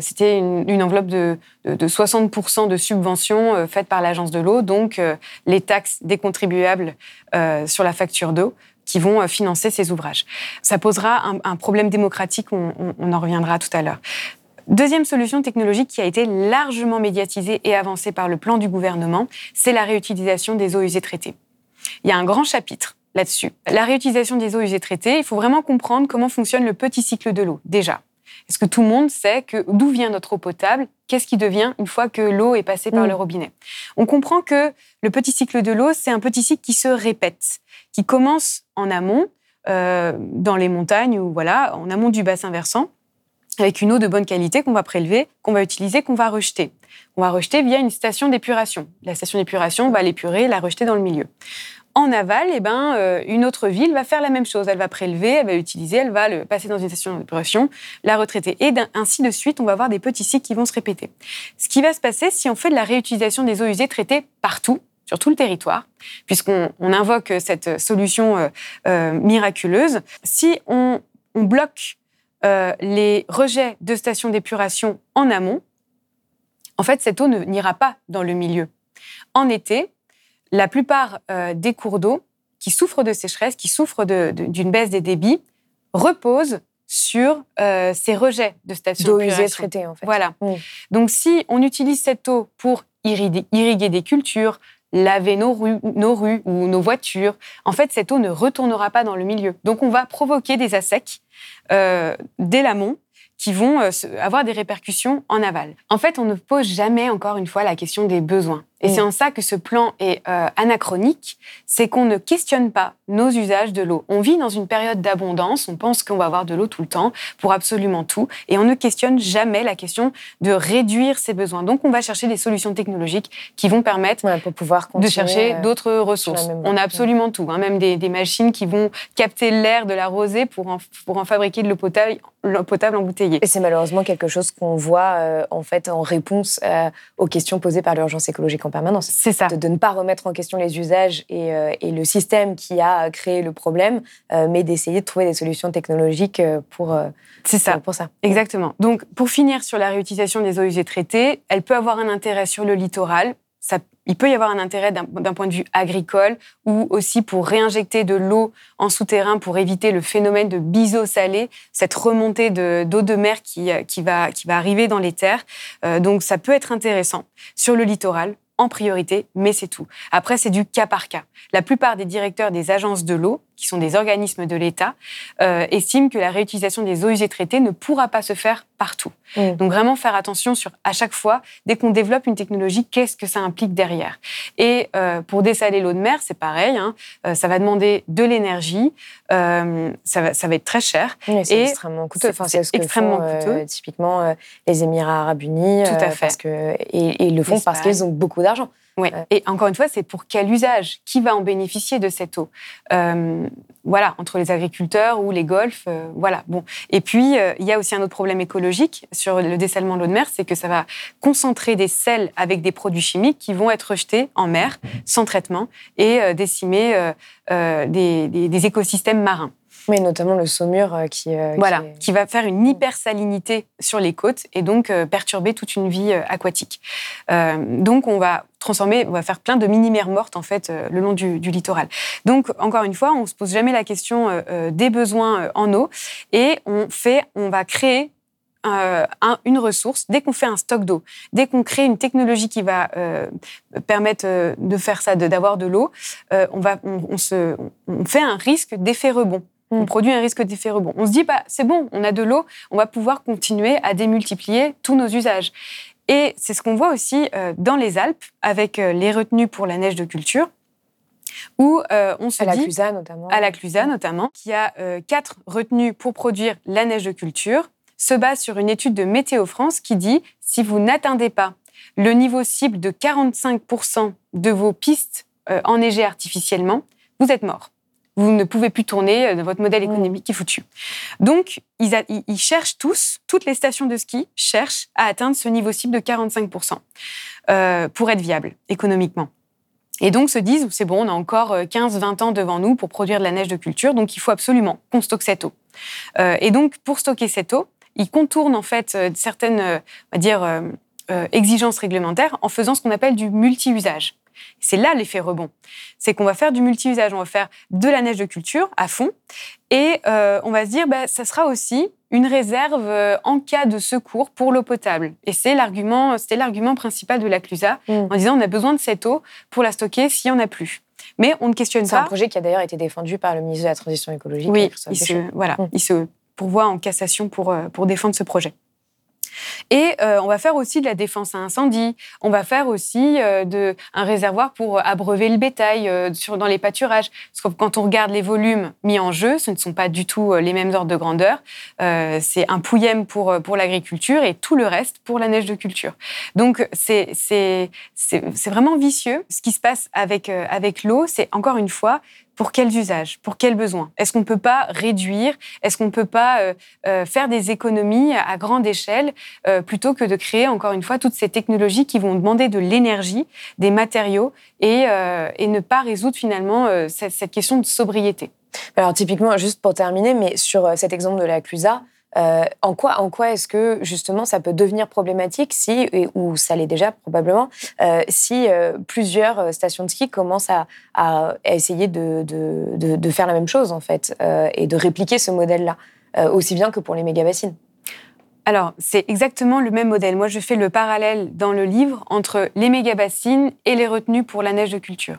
c'était une, enveloppe de, de, 60% de subventions faites par l'Agence de l'eau, donc les taxes des contribuables sur la facture d'eau qui vont financer ces ouvrages. Ça posera un, problème démocratique, on, on en reviendra tout à l'heure. Deuxième solution technologique qui a été largement médiatisée et avancée par le plan du gouvernement, c'est la réutilisation des eaux usées traitées. Il y a un grand chapitre là-dessus. La réutilisation des eaux usées traitées, il faut vraiment comprendre comment fonctionne le petit cycle de l'eau, déjà. Est-ce que tout le monde sait que d'où vient notre eau potable? Qu'est-ce qui devient une fois que l'eau est passée par mm. le robinet? On comprend que le petit cycle de l'eau, c'est un petit cycle qui se répète, qui commence en amont, euh, dans les montagnes ou voilà, en amont du bassin versant, avec une eau de bonne qualité qu'on va prélever, qu'on va utiliser, qu'on va rejeter. On va rejeter via une station d'épuration. La station d'épuration va l'épurer, la rejeter dans le milieu. En aval, eh ben, euh, une autre ville va faire la même chose. Elle va prélever, elle va l'utiliser, elle va le passer dans une station d'épuration, la retraiter. Et ainsi de suite, on va avoir des petits cycles qui vont se répéter. Ce qui va se passer si on fait de la réutilisation des eaux usées traitées partout, sur tout le territoire, puisqu'on invoque cette solution euh, euh, miraculeuse, si on, on bloque les rejets de stations d'épuration en amont, en fait, cette eau n'ira pas dans le milieu. En été, la plupart euh, des cours d'eau qui souffrent de sécheresse, qui souffrent d'une baisse des débits, reposent sur euh, ces rejets de stations d'eau usée traitée en fait. Voilà. Mm. Donc si on utilise cette eau pour irriguer, des cultures, laver nos rues, nos rues ou nos voitures, en fait cette eau ne retournera pas dans le milieu. Donc on va provoquer des assecs euh, dès l'amont qui vont avoir des répercussions en aval. En fait, on ne pose jamais, encore une fois, la question des besoins. Et c'est mm. en ça que ce plan est euh, anachronique, c'est qu'on ne questionne pas nos usages de l'eau. On vit dans une période d'abondance, on pense qu'on va avoir de l'eau tout le temps pour absolument tout, et on ne questionne jamais la question de réduire ses besoins. Donc on va chercher des solutions technologiques qui vont permettre pour pouvoir de chercher euh, d'autres ressources. On a absolument tout, hein, même des, machines qui vont capter l'air de la rosée pour en, pour en fabriquer de l'eau potable, potable embouteillée. Et c'est malheureusement quelque chose qu'on voit euh, en fait en réponse aux questions posées par l'urgence écologique en permanence. C'est ça. De, ne pas remettre en question les usages et, euh, le système qui a créé le problème, euh, mais d'essayer de trouver des solutions technologiques euh, pour, c'est ça. pour ça. Exactement. Donc, pour finir sur la réutilisation des eaux usées traitées, elle peut avoir un intérêt sur le littoral. Ça, il peut y avoir un intérêt d'un point de vue agricole ou aussi pour réinjecter de l'eau en souterrain pour éviter le phénomène de biseau salé, cette remontée d'eau de, mer qui, qui, va, qui va arriver dans les terres. donc ça peut être intéressant sur le littoral en priorité, mais c'est tout. Après, c'est du cas par cas. La plupart des directeurs des agences de l'eau qui sont des organismes de l'État, euh, estiment que la réutilisation des eaux usées traitées ne pourra pas se faire partout. Mm. Donc vraiment faire attention sur à chaque fois, dès qu'on développe une technologie, qu'est-ce que ça implique derrière. Et euh, pour dessaler l'eau de mer, c'est pareil. Hein, euh, ça va demander de l'énergie, ça, va, ça va être très cher. c'est extrêmement coûteux. Enfin, c'est extrêmement font, coûteux. typiquement les Émirats Arabes Unis. Tout à fait. Parce que, et, ils le font parce qu'ils ont beaucoup d'argent. Oui. Et encore une fois, c'est pour quel usage? Qui va en bénéficier de cette eau? Euh, Voilà, entre les agriculteurs ou les golfs, euh, voilà. Bon. Et puis, euh, il y a aussi un autre problème écologique sur le dessalement de l'eau de mer, c'est que ça va concentrer des sels avec des produits chimiques qui vont être rejetés en mer sans traitement et décimer des écosystèmes marins. Oui, notamment le saumur euh, qui, euh, voilà, qui, va faire une hypersalinité sur les côtes et donc euh, perturber toute une vie aquatique. donc on va transformer, on va faire plein de mini-mers mortes en fait le long du, littoral. Donc encore une fois, on se pose jamais la question des besoins en eau et on fait, on va créer une ressource, dès qu'on fait un stock d'eau, dès qu'on crée une technologie qui va permettre de faire ça, d'avoir de, l'eau, on, va, on, se, on fait un risque d'effet rebond. On mm. produit un risque d'effet rebond. On se dit, bah, c'est bon, on a de l'eau, on va pouvoir continuer à démultiplier tous nos usages. Et c'est ce qu'on voit aussi euh, dans les Alpes avec euh, les retenues pour la neige de culture où euh, on se à la Clusa notamment. À la Clusa notamment, qui a quatre retenues pour produire la neige de culture, se base sur une étude de Météo France qui dit si vous n'atteindez pas le niveau cible de 45% de vos pistes enneigées artificiellement, vous êtes mort vous ne pouvez plus tourner, euh, votre modèle mm. économique est foutu. Donc, ils, cherchent tous, toutes les stations de ski cherchent à atteindre ce niveau cible de 45% euh, pour être viable économiquement. Et donc se disent, c'est bon, on a encore 15-20 euh, ans devant nous pour produire de la neige de culture, donc il faut absolument qu'on stocke cette eau. et donc, pour stocker cette eau, ils contournent en fait certaines, on va dire, exigences réglementaires en faisant ce qu'on appelle du multi-usage. C'est là l'effet rebond. C'est qu'on va faire du multi-usage, on va faire de la neige de culture à fond, et euh, on va se dire, bah, ça sera aussi une réserve euh, en cas de secours pour l'eau potable. Et c'est l'argument, c'était l'argument principal de la CLUSA, mm. en disant, on a besoin de cette eau pour la stocker s'il n'y en a plus. Mais on ne questionne pas. C'est un projet qui a d'ailleurs été défendu par le ministre de la Transition écologique. Oui, il se, voilà, mm. il se pourvoit en cassation pour, euh, pour défendre ce projet. Et euh, on va faire aussi de la défense à incendie. On va faire aussi euh, un réservoir pour abreuver le bétail euh, dans les pâturages. Parce que quand on regarde les volumes mis en jeu, ce ne sont pas du tout les mêmes ordres de grandeur. c'est un pouillème pour, l'agriculture et tout le reste pour la neige de culture. Donc c'est vraiment vicieux. Ce qui se passe avec l'eau, c'est encore une fois, pour quels usages Pour quels besoins? Est-ce qu'on ne peut pas réduire? Est-ce qu'on ne peut pas euh, euh, faire des économies à grande échelle euh, plutôt que de créer, encore une fois, toutes ces technologies qui vont demander de l'énergie, des matériaux et, et, ne pas résoudre finalement cette, cette, question de sobriété? Alors typiquement, juste pour terminer, mais sur cet exemple de la Clusa, euh, en quoi, en quoi est-ce que justement ça peut devenir problématique si, ou ça l'est déjà probablement, euh, si euh, plusieurs stations de ski commencent à, essayer de, de, faire la même chose en fait et de répliquer ce modèle-là, aussi bien que pour les méga-bassines alors, c'est exactement le même modèle. Moi, je fais le parallèle dans le livre entre les méga-bassines et les retenues pour la neige de culture.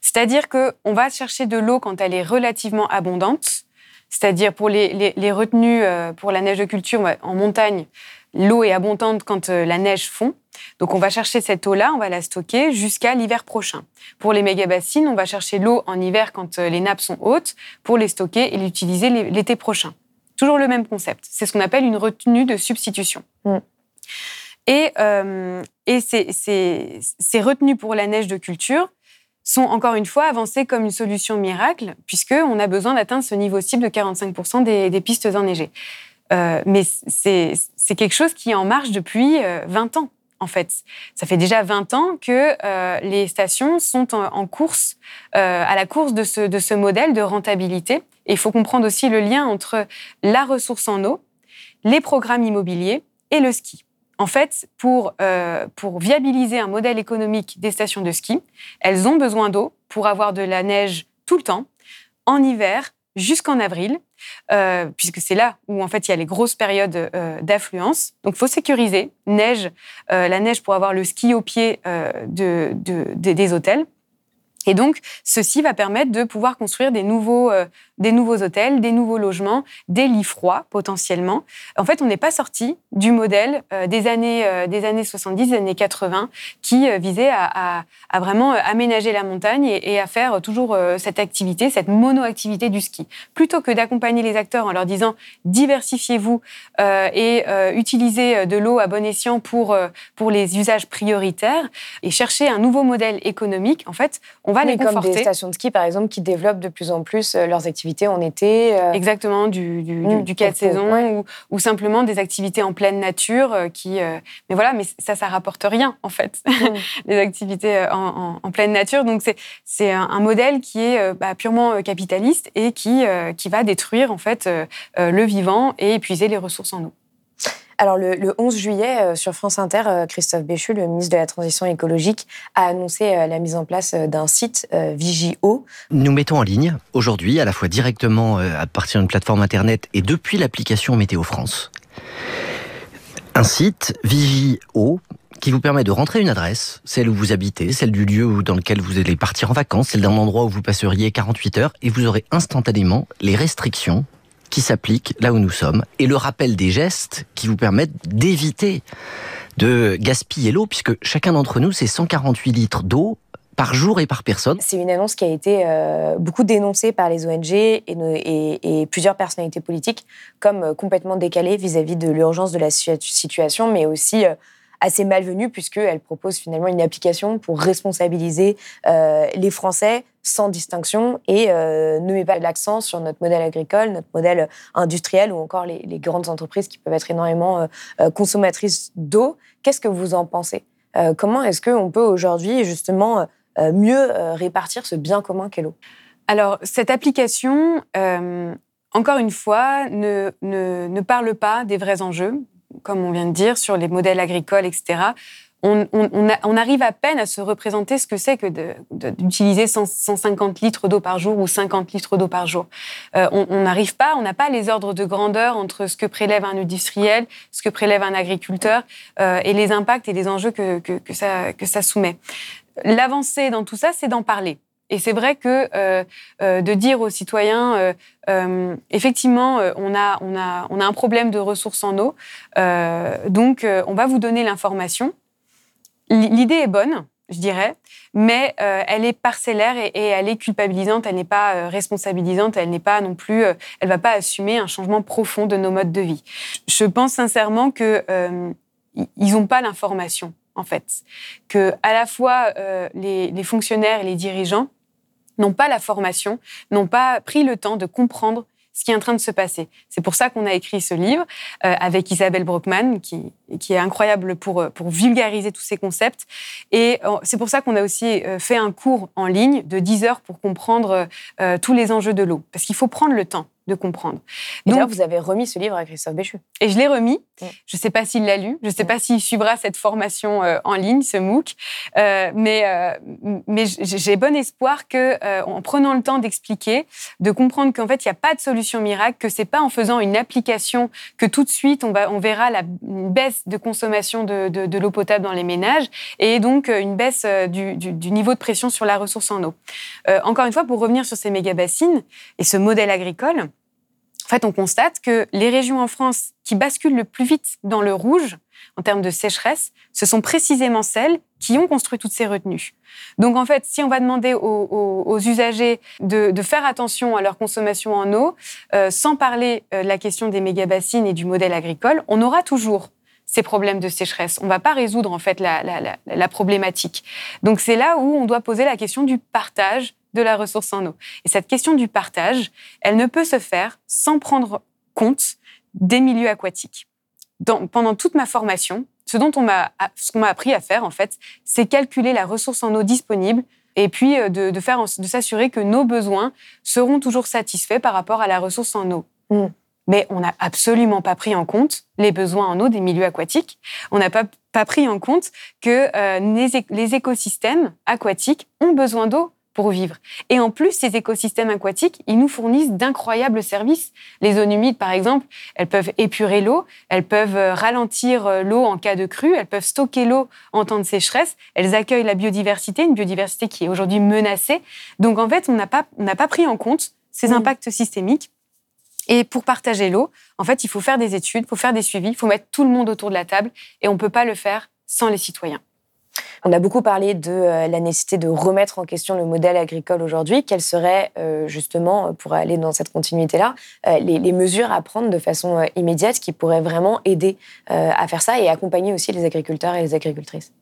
C'est-à-dire qu'on va chercher de l'eau quand elle est relativement abondante, c'est-à-dire pour les, retenues euh, pour la neige de culture en montagne, l'eau est abondante quand euh, la neige fond. Donc on va chercher cette eau-là, on va la stocker jusqu'à l'hiver prochain. Pour les méga-bassines, on va chercher l'eau en hiver quand euh, les nappes sont hautes pour les stocker et l'utiliser l'été prochain. Toujours le même concept. C'est ce qu'on appelle une retenue de substitution. Mm. Et, et ces retenues pour la neige de culture, sont encore une fois avancés comme une solution miracle, puisqu'on a besoin d'atteindre ce niveau cible de 45% des, pistes enneigées. Euh, mais c'est quelque chose qui est en marche depuis 20 euh, ans, en fait. Ça fait déjà 20 ans que euh, les stations sont en, course, à la course de ce, de ce modèle de rentabilité. Et il faut comprendre aussi le lien entre la ressource en eau, les programmes immobiliers et le ski. En fait, pour, euh, pour viabiliser un modèle économique des stations de ski, elles ont besoin d'eau pour avoir de la neige tout le temps, en hiver jusqu'en avril, euh, puisque c'est là où en fait il y a les grosses périodes euh, d'affluence. Donc, faut sécuriser neige, la neige pour avoir le ski au pied de, des hôtels. Et donc, ceci va permettre de pouvoir construire des nouveaux, euh, des nouveaux hôtels, des nouveaux logements, des lits froids potentiellement. En fait, on n'est pas sorti du modèle euh, des, années, euh, des années 70, des années 80, qui visait à, à, vraiment aménager la montagne et, et à faire toujours cette activité, cette monoactivité du ski. Plutôt que d'accompagner les acteurs en leur disant diversifiez-vous et utilisez de l'eau à bon escient pour, pour les usages prioritaires et chercher un nouveau modèle économique, en fait, va les comme des stations de ski, par exemple, qui développent de plus en plus euh, leurs activités en été. Euh. Exactement, du, du, mmh, du, cas de saison ou, simplement des activités en pleine nature euh, qui. mais voilà, mais ça, ça rapporte rien en fait, mmh. les activités en, en, pleine nature. Donc c'est un, un, modèle qui est bah, purement capitaliste et qui, qui va détruire en fait le vivant et épuiser les ressources en eau. Alors, le, 11 juillet, euh, sur France Inter, euh, Christophe Béchu, le ministre de la Transition écologique, a annoncé euh, la mise en place d'un site Vigio. Nous mettons en ligne aujourd'hui, à la fois directement à partir d'une plateforme Internet et depuis l'application Météo France, un site Vigio qui vous permet de rentrer une adresse, celle où vous habitez, celle du lieu dans lequel vous allez partir en vacances, celle d'un endroit où vous passeriez 48 heures, et vous aurez instantanément les restrictions qui s'applique là où nous sommes et le rappel des gestes qui vous permettent d'éviter de gaspiller l'eau puisque chacun d'entre nous c'est 148 litres d'eau par jour et par personne. C'est une annonce qui a été euh, beaucoup dénoncée par les ONG et, plusieurs personnalités politiques comme euh, complètement décalée vis-à-vis de l'urgence de la situation, mais aussi euh, assez malvenue puisqu'elle propose finalement une application pour responsabiliser euh, les Français sans distinction et euh, ne met pas l'accent sur notre modèle agricole, notre modèle industriel ou encore les, grandes entreprises qui peuvent être énormément euh, consommatrices d'eau. Qu'est-ce que vous en pensez? Comment est-ce qu'on peut aujourd'hui justement mieux répartir ce bien commun qu'est l'eau? Alors cette application encore une fois, ne, ne, ne, parle pas des vrais enjeux comme on vient de dire, sur les modèles agricoles, etc., on, arrive à peine à se représenter ce que c'est que d'utiliser 150 litres d'eau par jour ou 50 litres d'eau par jour. Euh, on n'arrive pas, on n'a pas les ordres de grandeur entre ce que prélève un industriel, ce que prélève un agriculteur euh, et les impacts et les enjeux que, ça, que ça soumet. L'avancée dans tout ça, c'est d'en parler. Et c'est vrai que euh, euh, de dire aux citoyens, euh, effectivement, on a, on, a, on a un problème de ressources en eau, donc on va vous donner l'information. L'idée est bonne, je dirais, mais elle est parcellaire et, elle est culpabilisante, elle n'est pas responsabilisante, elle n'est pas non plus, elle va pas assumer un changement profond de nos modes de vie. Je pense sincèrement que ils n'ont pas l'information en fait, que à la fois les, les fonctionnaires et les dirigeants n'ont pas la formation, n'ont pas pris le temps de comprendre ce qui est en train de se passer. C'est pour ça qu'on a écrit ce livre euh, avec Isabelle Brockman, qui, est incroyable pour, pour vulgariser tous ces concepts. Et euh, c'est pour ça qu'on a aussi euh, fait un cours en ligne de 10 heures pour comprendre tous les enjeux de l'eau. Parce qu'il faut prendre le temps de comprendre. Donc, vous avez remis ce livre à Christophe Béchu. Et je l'ai remis. Je ne sais pas s'il l'a lu. Je ne sais pas s'il suivra cette formation euh, en ligne, ce MOOC. Euh, mais euh, mais j'ai bon espoir que, en prenant le temps d'expliquer, de comprendre qu'en fait, il n'y a pas de solution miracle, que c'est pas en faisant une application que tout de suite, on, va, on verra la baisse de consommation de, de, l'eau potable dans les ménages et donc une baisse du, du, du, niveau de pression sur la ressource en eau. encore une fois, pour revenir sur ces méga-bassines et ce modèle agricole, fait, on constate que les régions en France qui basculent le plus vite dans le rouge en termes de sécheresse, ce sont précisément celles qui ont construit toutes ces retenues. Donc en fait, si on va demander aux, usagers de, faire attention à leur consommation en eau, euh, sans parler euh, de la question des méga-bassines et du modèle agricole, on aura toujours ces problèmes de sécheresse. On ne va pas résoudre en fait la, la problématique. Donc c'est là où on doit poser la question du partage de la ressource en eau. Et cette question du partage, elle ne peut se faire sans prendre compte des milieux aquatiques. pendant toute ma formation, ce dont on m'a, ce qu'on m'a appris à faire en fait, c'est calculer la ressource en eau disponible et puis euh, de, faire, de s'assurer que nos besoins seront toujours satisfaits par rapport à la ressource en eau. Mm. Mais on n'a absolument pas pris en compte les besoins en eau des milieux aquatiques. On n'a pas, pas pris en compte que euh, les écosystèmes aquatiques ont besoin d'eau pour vivre. Et en plus, ces écosystèmes aquatiques, ils nous fournissent d'incroyables services. Les zones humides, par exemple, elles peuvent épurer l'eau, elles peuvent euh, ralentir euh, l'eau en cas de crue, elles peuvent stocker l'eau en temps de sécheresse, elles accueillent la biodiversité, une biodiversité qui est aujourd'hui menacée. Donc en fait, on n'a pas, pas pris en compte ces mmh. impacts systémiques. Et pour partager l'eau, en fait, il faut faire des études, il faut faire des suivis, il faut mettre tout le monde autour de la table, et on ne peut pas le faire sans les citoyens. On a beaucoup parlé de euh, la nécessité de remettre en question le modèle agricole aujourd'hui. Quelles seraient, euh, justement, pour aller dans cette continuité-là, euh, les, mesures à prendre de façon immédiate qui pourraient vraiment aider à faire ça et accompagner aussi les agriculteurs et les agricultrices?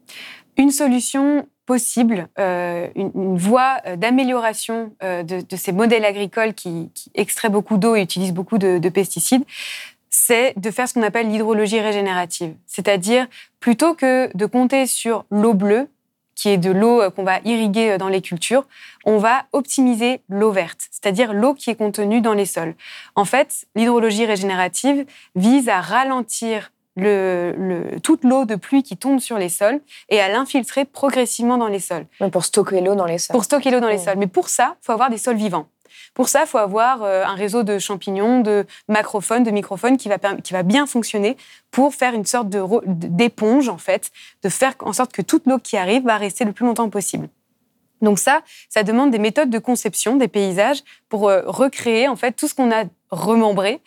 Une solution possible, une, voie d'amélioration de, ces modèles agricoles qui, extraient beaucoup d'eau et utilisent beaucoup de pesticides, c'est de faire ce qu'on appelle l'hydrologie régénérative. C'est-à-dire, plutôt que de compter sur l'eau bleue, qui est de l'eau euh, qu'on va irriguer euh, dans les cultures, on va optimiser l'eau verte, c'est-à-dire l'eau qui est contenue dans les sols. En fait, l'hydrologie régénérative vise à ralentir toute l'eau de pluie qui tombe sur les sols et à l'infiltrer progressivement dans les sols. Pour stocker l'eau dans les sols. Pour stocker l'eau dans les mmh. sols. Mais pour ça, il faut avoir des sols vivants. Pour ça, il faut avoir euh, un réseau de champignons, de macrophones, de microphones qui va, qui va bien fonctionner pour faire une sorte d'éponge, en fait, de faire en sorte que toute l'eau qui arrive va rester le plus longtemps possible. Donc ça, ça demande des méthodes de conception des paysages pour euh, recréer en fait tout ce qu'on a remembré,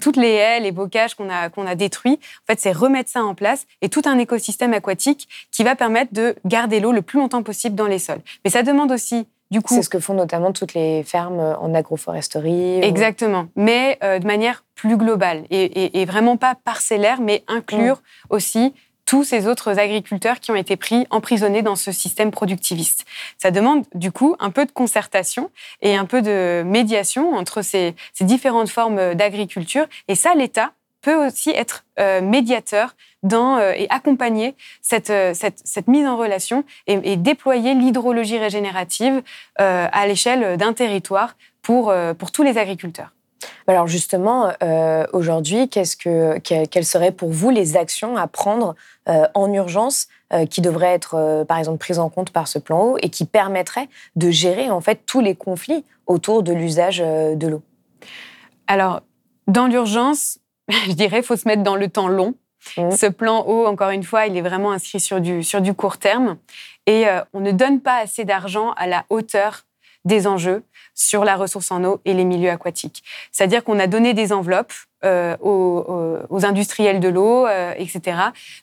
toutes les haies, les bocages qu'on a, qu'on a détruits. En fait, c'est remettre ça en place et tout un écosystème aquatique qui va permettre de garder l'eau le plus longtemps possible dans les sols. Mais ça demande aussi c'est ce que font notamment toutes les fermes en agroforesterie. Exactement, mais euh, de manière plus globale et, vraiment pas parcellaire, mais inclure mm. aussi tous ces autres agriculteurs qui ont été pris emprisonnés dans ce système productiviste. Ça demande du coup un peu de concertation et un peu de médiation entre ces différentes formes d'agriculture. Et ça, l'État peut aussi être euh, médiateur dans, euh, et accompagner cette, euh, cette, cette, mise en relation et, déployer l'hydrologie régénérative à l'échelle d'un territoire pour, pour tous les agriculteurs. Alors justement, aujourd'hui, qu'est-ce que, quelles seraient pour vous les actions à prendre en urgence qui devraient être, par exemple, prises en compte par ce plan eau et qui permettraient de gérer en fait tous les conflits autour de l'usage de l'eau? Alors, dans l'urgence, je dirais, il faut se mettre dans le temps long. Mmh. Ce plan eau, encore une fois, il est vraiment inscrit sur du, sur du court terme. Et euh, on ne donne pas assez d'argent à la hauteur des enjeux sur la ressource en eau et les milieux aquatiques. C'est-à-dire qu'on a donné des enveloppes euh, aux, industriels de l'eau, euh, etc.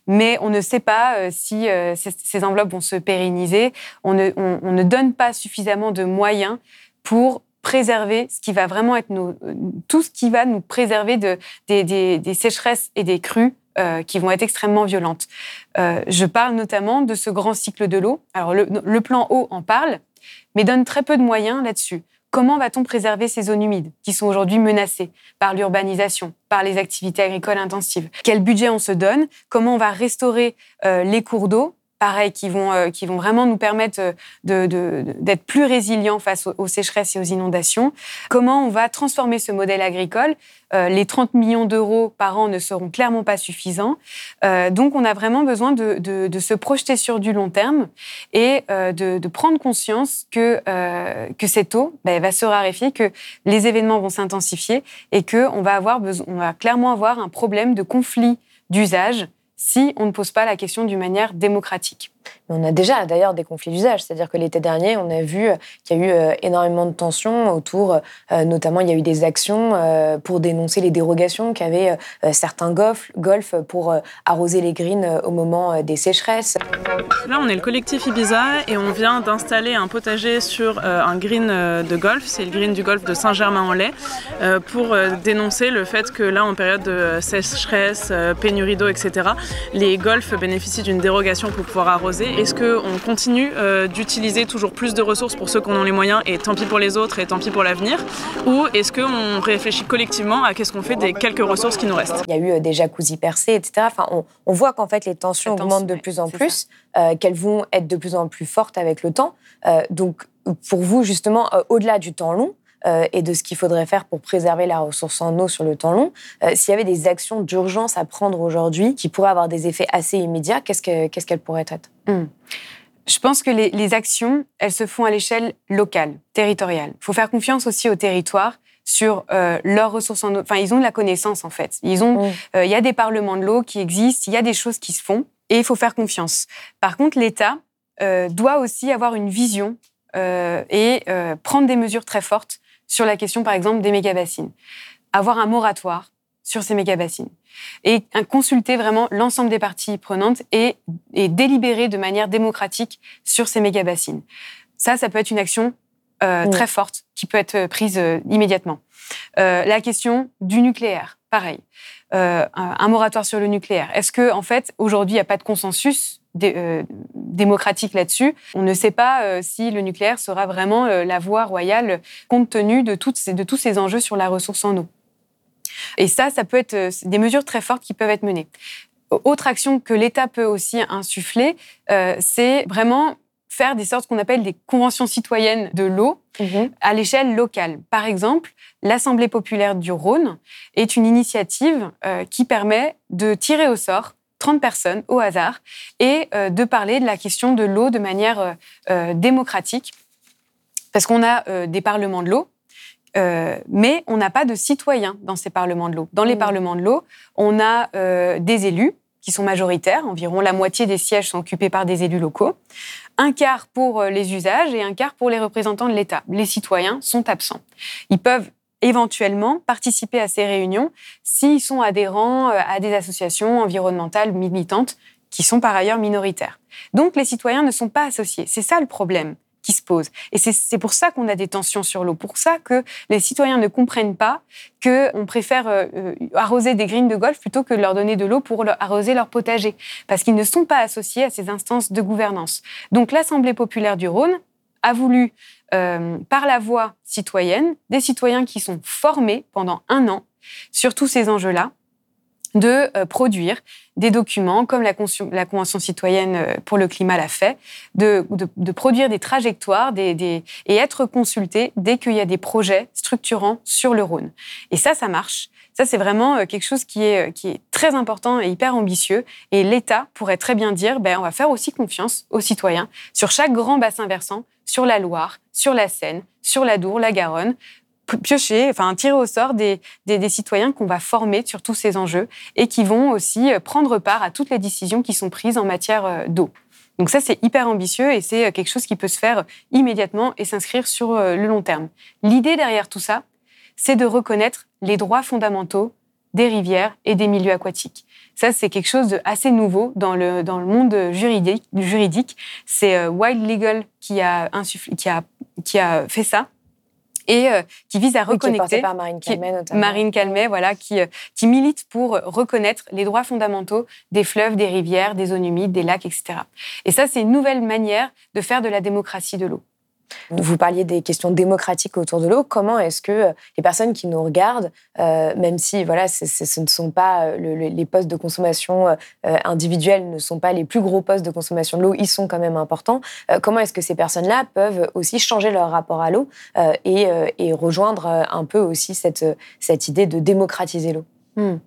Mais on ne sait pas si ces, enveloppes vont se pérenniser. On ne, on ne donne pas suffisamment de moyens pour préserver ce qui va vraiment être tout ce qui va nous préserver de, des, sécheresses et des crues euh, qui vont être extrêmement violentes. Euh, je parle notamment de ce grand cycle de l'eau. Alors le, plan eau en parle, mais donne très peu de moyens là-dessus. Comment va-t-on préserver ces zones humides qui sont aujourd'hui menacées par l'urbanisation, par les activités agricoles intensives? Quel budget on se donne? Comment on va restaurer euh, les cours d'eau? Pareil, qui vont, euh, qui vont vraiment nous permettre euh, d'être plus résilients face aux, sécheresses et aux inondations. Comment on va transformer ce modèle agricole? Euh, Les 30 millions d'euros par an ne seront clairement pas suffisants. donc, on a vraiment besoin de, se projeter sur du long terme et de, prendre conscience que, que cette eau ben, va se raréfier, que les événements vont s'intensifier et qu'on va, avoir on va clairement avoir un problème de conflit d'usage si on ne pose pas la question d'une manière démocratique. On a déjà d'ailleurs des conflits d'usage, c'est-à-dire que l'été dernier, on a vu qu'il y a eu euh, énormément de tensions autour, euh, notamment il y a eu des actions euh, pour dénoncer les dérogations qu'avaient certains golfs, golf pour arroser les greens au moment des sécheresses. Là, on est le collectif Ibiza et on vient d'installer un potager sur un green de golf, c'est le green du golf de Saint-Germain-en-Laye, pour dénoncer le fait que là, en période de sécheresse, pénurie d'eau, etc., les golfs bénéficient d'une dérogation pour pouvoir arroser est-ce qu'on continue euh, d'utiliser toujours plus de ressources pour ceux qui en ont les moyens et tant pis pour les autres et tant pis pour l'avenir? Ou est-ce qu'on réfléchit collectivement à qu'est-ce qu'on fait des quelques ressources qui nous restent? Il y a eu euh, des jacuzzi percés, etc. Enfin, on, voit qu'en fait les tensions augmentent de plus en plus, euh, qu'elles vont être de plus en plus fortes avec le temps. donc pour vous, justement, au-delà du temps long, euh, et de ce qu'il faudrait faire pour préserver la ressource en eau sur le temps long. Euh, s'il y avait des actions d'urgence à prendre aujourd'hui qui pourraient avoir des effets assez immédiats, qu'est-ce qu'elles pourraient être hmm. Je pense que les, les actions, elles se font à l'échelle locale, territoriale. Il faut faire confiance aussi au territoire sur euh, leurs ressources en eau. Enfin, ils ont de la connaissance en fait. Ils ont, Mm. euh, il y a des parlements de l'eau qui existent, il y a des choses qui se font, et il faut faire confiance. Par contre, l'État euh, doit aussi avoir une vision et prendre des mesures très fortes sur la question, par exemple, des méga-bassines. Avoir un moratoire sur ces méga-bassines et euh, consulter vraiment l'ensemble des parties prenantes et, et délibérer de manière démocratique sur ces méga-bassines. Ça, ça peut être une action euh, très forte qui peut être prise euh, immédiatement. Euh, la question du nucléaire, pareil. Euh, un, un moratoire sur le nucléaire. Est-ce que, en fait, aujourd'hui, il n'y a pas de consensus euh, démocratique là-dessus On ne sait pas euh, si le nucléaire sera vraiment euh, la voie royale compte tenu de, toutes ces- de tous ces enjeux sur la ressource en eau. Et ça, ça peut être des mesures très fortes qui peuvent être menées. Autre action que l'État peut aussi insuffler, c'est vraiment faire des sortes qu'on appelle des conventions citoyennes de l'eau Mhm. à l'échelle locale. Par exemple, l'Assemblée populaire du Rhône est une initiative qui permet de tirer au sort 30 personnes au hasard et euh, de parler de la question de l'eau de manière euh, euh, démocratique. Parce qu'on a des parlements de l'eau, euh, mais on n'a pas de citoyens dans ces parlements de l'eau. Dans les Mm. parlements de l'eau, on a euh, des élus qui sont majoritaires, environ la moitié des sièges sont occupés par des élus locaux, un quart pour les usages et un quart pour les représentants de l'État. Les citoyens sont absents. Ils peuvent éventuellement participer à ces réunions s'ils sont adhérents euh, à des associations environnementales militantes qui sont par ailleurs minoritaires. Donc les citoyens ne sont pas associés. C'est ça le problème qui se pose. Et c'est- pour ça qu'on a des tensions sur l'eau, pour ça que les citoyens ne comprennent pas qu'on préfère euh, euh, arroser des greens de golf plutôt que leur donner de l'eau pour arroser leur potager, parce qu'ils ne sont pas associés à ces instances de gouvernance. Donc l'Assemblée populaire du Rhône a voulu, euh, par la voie citoyenne, des citoyens qui sont formés pendant un an sur tous ces enjeux-là, de euh, produire des documents comme la, Convention citoyenne euh, pour le climat l'a fait, de, de- produire des trajectoires des- et être consulté dès qu'il y a des projets structurants sur le Rhône. Et ça, ça marche. Ça, c'est vraiment euh, quelque chose qui est, qui est très important et hyper ambitieux. Et l'État pourrait très bien dire, ben, on va faire aussi confiance aux citoyens sur chaque grand bassin versant, sur la Loire, sur la Seine, sur la Dour, la Garonne, piocher, enfin tirer au sort des, des, citoyens qu'on va former sur tous ces enjeux et qui vont aussi euh, prendre part à toutes les décisions qui sont prises en matière euh, d'eau. Donc ça, c'est hyper ambitieux et c'est euh, quelque chose qui peut se faire immédiatement et s'inscrire sur euh, le long terme. L'idée derrière tout ça, c'est de reconnaître les droits fondamentaux des rivières et des milieux aquatiques. Ça, c'est quelque chose de assez nouveau dans le, dans le monde juridique. juridique. C'est euh, Wild Legal qui a, insufflé- qui, a, qui a fait ça et euh, qui vise à Oui, qui est reconnecter par Marine Calmet, notamment. Marine Calmet, voilà, qui, euh, qui milite pour reconnaître les droits fondamentaux des fleuves, des rivières, des zones humides, des lacs, etc. Et ça, c'est une nouvelle manière de faire de la démocratie de l'eau. Vous parliez des questions démocratiques autour de l'eau. Comment est-ce que euh, les personnes qui nous regardent, euh, même si voilà, ce ne sont pas euh, le- le- les postes de consommation individuels, ne sont pas les plus gros postes de consommation de l'eau, ils sont quand même importants. Comment est-ce que ces personnes-là peuvent aussi changer leur rapport à l'eau et, rejoindre un peu aussi cette, idée de démocratiser l'eau? Hmm.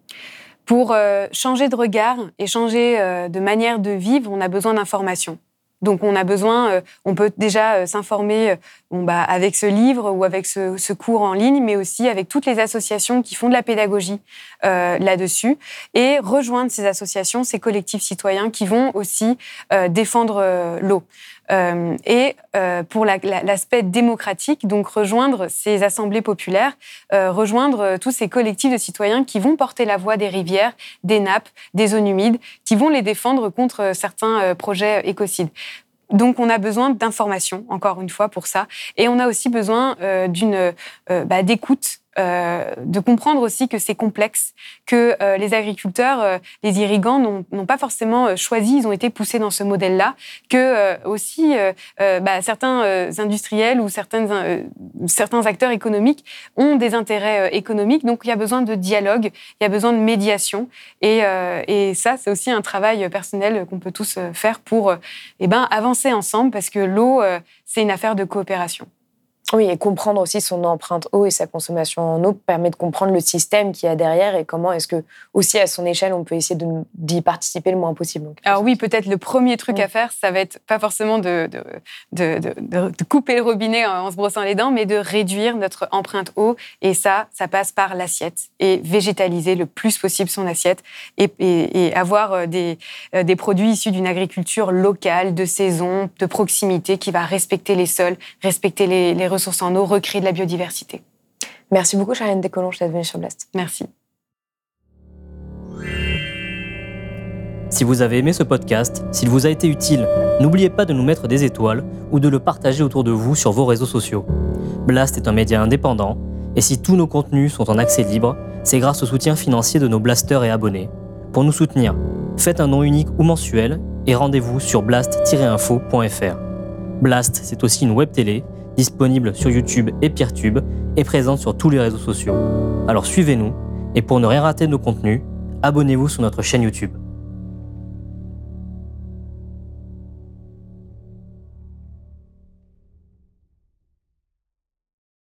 Pour changer de regard et changer de manière de vivre, on a besoin d'informations. Donc on a besoin, euh, on peut déjà euh, s'informer euh, bon, bah, avec ce livre ou avec ce, cours en ligne, mais aussi avec toutes les associations qui font de la pédagogie là-dessus, et rejoindre ces associations, ces collectifs citoyens qui vont aussi euh, défendre l'eau. Euh, et euh, pour la- la- l'aspect démocratique, donc rejoindre ces assemblées populaires, euh, rejoindre euh, tous ces collectifs de citoyens qui vont porter la voix des rivières, des nappes, des zones humides, qui vont les défendre contre euh, certains projets écocides. Donc, on a besoin d'informations, encore une fois, pour ça. Et on a aussi besoin d'une bah, d'écoute, euh, de comprendre aussi que c'est complexe, que euh, les agriculteurs, euh, les irrigants n'ont pas forcément euh, choisi, ils ont été poussés dans ce modèle-là, que euh, aussi bah, certains industriels ou certaines, certains acteurs économiques ont des intérêts économiques. Donc, il y a besoin de dialogue, il y a besoin de médiation. Et, et ça, c'est aussi un travail personnel qu'on peut tous faire pour eh ben, avancer ensemble, parce que l'eau, c'est une affaire de coopération. Oui, et comprendre aussi son empreinte eau et sa consommation en eau permet de comprendre le système qu'il y a derrière et comment est-ce que, aussi à son échelle, on peut essayer d'y participer le moins possible. Alors oui, peut-être le premier truc à faire, ça va être pas forcément de, de, de, couper le robinet en se brossant les dents, mais de réduire notre empreinte eau. Et ça, ça passe par l'assiette et végétaliser le plus possible son assiette et, et, avoir euh, des, euh, des produits issus d'une agriculture locale, de saison, de proximité, qui va respecter les sols, respecter les, les ressources en eau, recréer de la biodiversité. Merci beaucoup, Charlène Descolonges, d'être venue sur Blast. Merci. Si vous avez aimé ce podcast, s'il vous a été utile, n'oubliez pas de nous mettre des étoiles ou de le partager autour de vous sur vos réseaux sociaux. Blast est un média indépendant, et si tous nos contenus sont en accès libre, c'est grâce au soutien financier de nos blasters et abonnés. Pour nous soutenir, faites un nom unique ou mensuel et rendez-vous sur blast-info.fr. Blast, c'est aussi une web télé disponible sur YouTube et Peertube et présente sur tous les réseaux sociaux. Alors suivez-nous et pour ne rien rater de nos contenus, abonnez-vous sur notre chaîne YouTube.